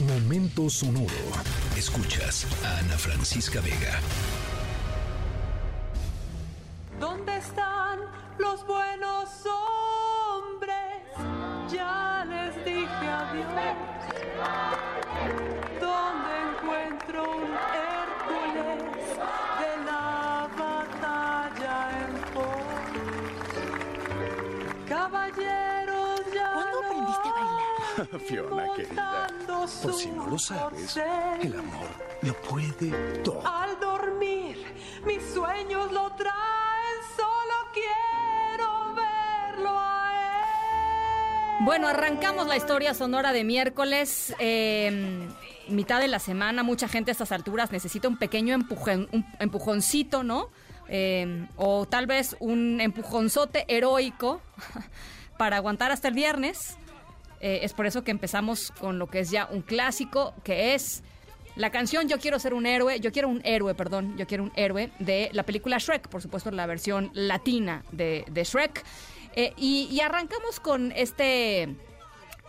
Momento sonoro. Escuchas a Ana Francisca Vega. ¿Dónde están los buenos hombres? Ya les dije adiós. Fiona, querida. Por si no lo sabes, el amor lo puede todo. Al dormir, mis sueños lo traen, solo quiero verlo a él. Bueno, arrancamos la historia sonora de miércoles, eh, mitad de la semana. Mucha gente a estas alturas necesita un pequeño empujón, un empujoncito, ¿no? Eh, o tal vez un empujonzote heroico para aguantar hasta el viernes. Eh, es por eso que empezamos con lo que es ya un clásico, que es la canción Yo quiero ser un héroe, yo quiero un héroe, perdón, yo quiero un héroe de la película Shrek, por supuesto la versión latina de, Shrek. Eh, y arrancamos con este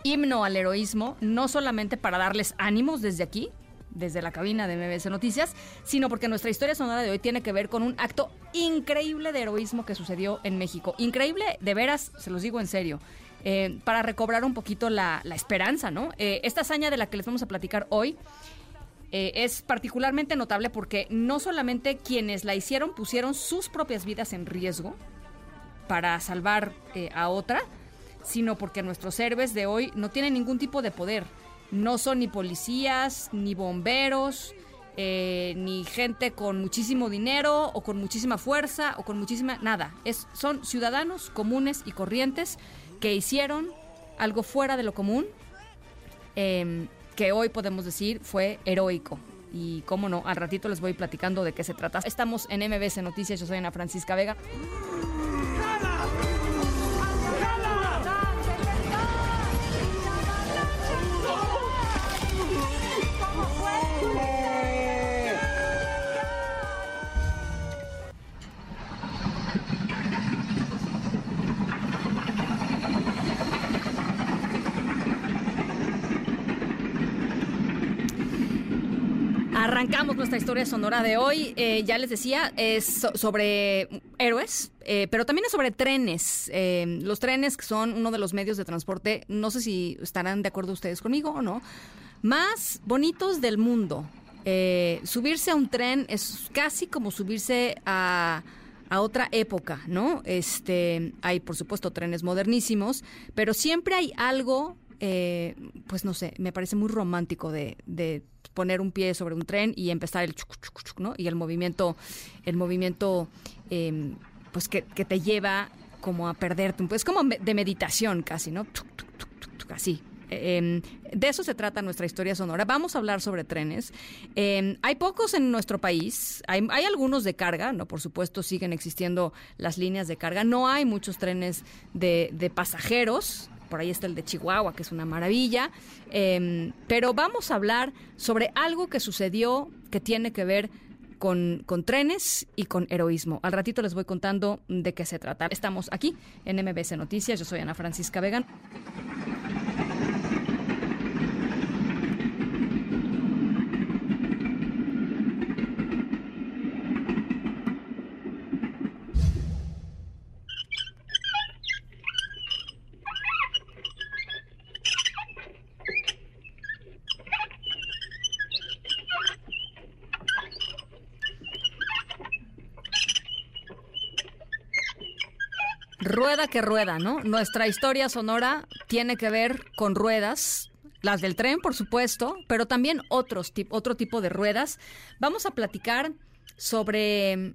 himno al heroísmo, no solamente para darles ánimos desde aquí, desde la cabina de MBS Noticias, sino porque nuestra historia sonora de hoy tiene que ver con un acto increíble de heroísmo que sucedió en México. Increíble, de veras, se los digo en serio. eh, para recobrar un poquito la, esperanza, ¿no? Eh, esta hazaña de la que les vamos a platicar hoy eh, es particularmente notable porque no solamente quienes la hicieron pusieron sus propias vidas en riesgo para salvar eh, a otra, sino porque nuestros héroes de hoy no tienen ningún tipo de poder. No son ni policías, ni bomberos, eh, ni gente con muchísimo dinero o con muchísima fuerza o con muchísima... Nada. Es, son ciudadanos comunes y corrientes que hicieron algo fuera de lo común em, que hoy podemos decir fue heroico. Y cómo no, al ratito les voy platicando de qué se trata. Estamos en MBS Noticias, yo soy Ana Francisca Vega. Arrancamos nuestra historia sonora de hoy. Eh, ya les decía, es so- sobre héroes, eh, pero también es sobre trenes. Eh, los trenes que son uno de los medios de transporte, no sé si estarán de acuerdo ustedes conmigo o no, más bonitos del mundo. Eh, subirse a un tren es casi como subirse a otra época, ¿no? Este, hay por supuesto trenes modernísimos, pero siempre hay algo, pues no sé, me parece muy romántico de poner un pie sobre un tren y empezar el chuc, chuc, chuc, ¿no? Y el movimiento, el movimiento, eh, pues que, que te lleva como a perderte, un- pues como de meditación casi, ¿no? Así. Eh, de eso se trata nuestra historia sonora. Vamos a hablar sobre trenes. Eh, hay pocos en nuestro país. Hay, hay algunos de carga, ¿no? Por supuesto, siguen existiendo las líneas de carga. No hay muchos trenes de, de pasajeros. Por ahí está el de Chihuahua, que es una maravilla. Eh, pero vamos a hablar sobre algo que sucedió que tiene que ver con, con trenes y con heroísmo. Al ratito les voy contando de qué se trata. Estamos aquí en MBC Noticias. Yo soy Ana Francisca Vegan. Rueda que rueda, ¿no? Nuestra historia sonora tiene que ver con ruedas, las del tren, por supuesto, pero también otros otro tipo de ruedas. Vamos a platicar sobre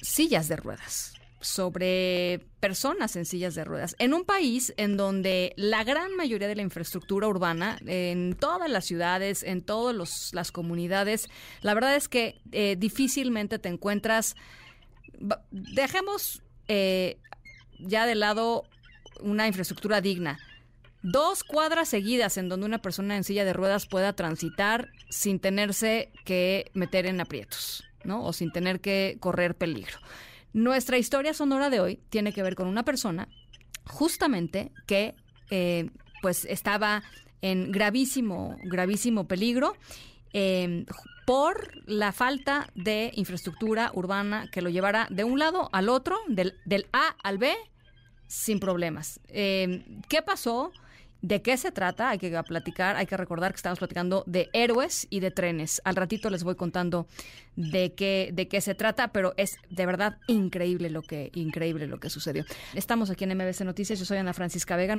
sillas de ruedas, sobre personas en sillas de ruedas. En un país en donde la gran mayoría de la infraestructura urbana, en todas las ciudades, en todas las comunidades, la verdad es que eh, difícilmente te encuentras dejemos eh, ya de lado una infraestructura digna. Dos cuadras seguidas en donde una persona en silla de ruedas pueda transitar sin tenerse que meter en aprietos, ¿no? O sin tener que correr peligro. Nuestra historia sonora de hoy tiene que ver con una persona justamente que eh, pues estaba en gravísimo, gravísimo peligro. Eh, por la falta de infraestructura urbana que lo llevara de un lado al otro, del, del A al B, sin problemas. Eh, ¿Qué pasó? ¿De qué se trata? Hay que platicar, hay que recordar que estamos platicando de héroes y de trenes. Al ratito les voy contando de qué, de qué se trata, pero es de verdad increíble lo que, increíble lo que sucedió. Estamos aquí en MBC Noticias, yo soy Ana Francisca Vega.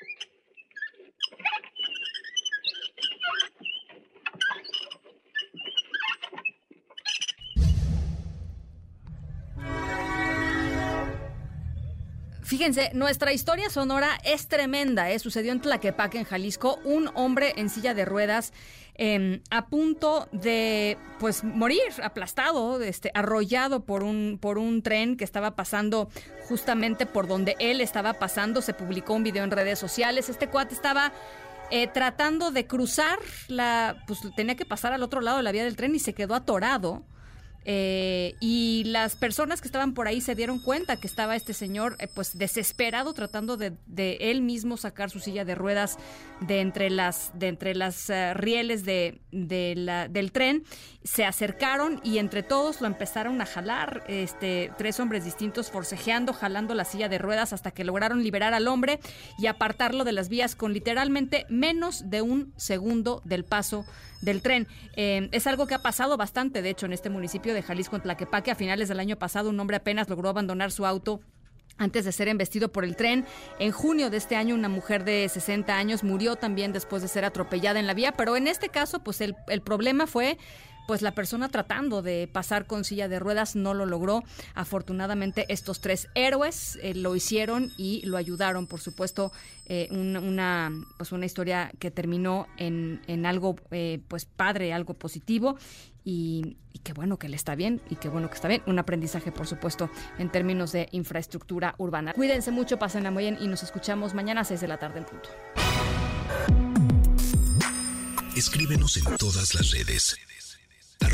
Fíjense, nuestra historia sonora es tremenda. ¿eh? Sucedió en Tlaquepaque, en Jalisco, un hombre en silla de ruedas eh, a punto de pues morir, aplastado, este, arrollado por un, por un tren que estaba pasando justamente por donde él estaba pasando. Se publicó un video en redes sociales. Este cuate estaba eh, tratando de cruzar la, pues tenía que pasar al otro lado de la vía del tren y se quedó atorado. Eh, y las personas que estaban por ahí se dieron cuenta que estaba este señor eh, pues desesperado tratando de, él mismo sacar su silla de ruedas de entre las de entre las uh, rieles de, del tren se acercaron y entre todos lo empezaron a jalar este tres hombres distintos forcejeando jalando la silla de ruedas hasta que lograron liberar al hombre y apartarlo de las vías con literalmente menos de un segundo del paso del tren. Eh, es algo que ha pasado bastante, de hecho, en este municipio de Jalisco, en Tlaquepaque. A finales del año pasado, un hombre apenas logró abandonar su auto antes de ser embestido por el tren. En junio de este año, una mujer de 60 años murió también después de ser atropellada en la vía, pero en este caso, pues el, el problema fue pues la persona tratando de pasar con silla de ruedas no lo logró. Afortunadamente estos tres héroes eh, lo hicieron y lo ayudaron. Por supuesto, eh, una, pues una historia que terminó en, en algo eh, pues padre, algo positivo. Y, y, qué bueno que le está bien y qué bueno que está bien. Un aprendizaje, por supuesto, en términos de infraestructura urbana. Cuídense mucho, pasen muy bien y nos escuchamos mañana a 6 de la tarde en punto. Escríbenos en todas las redes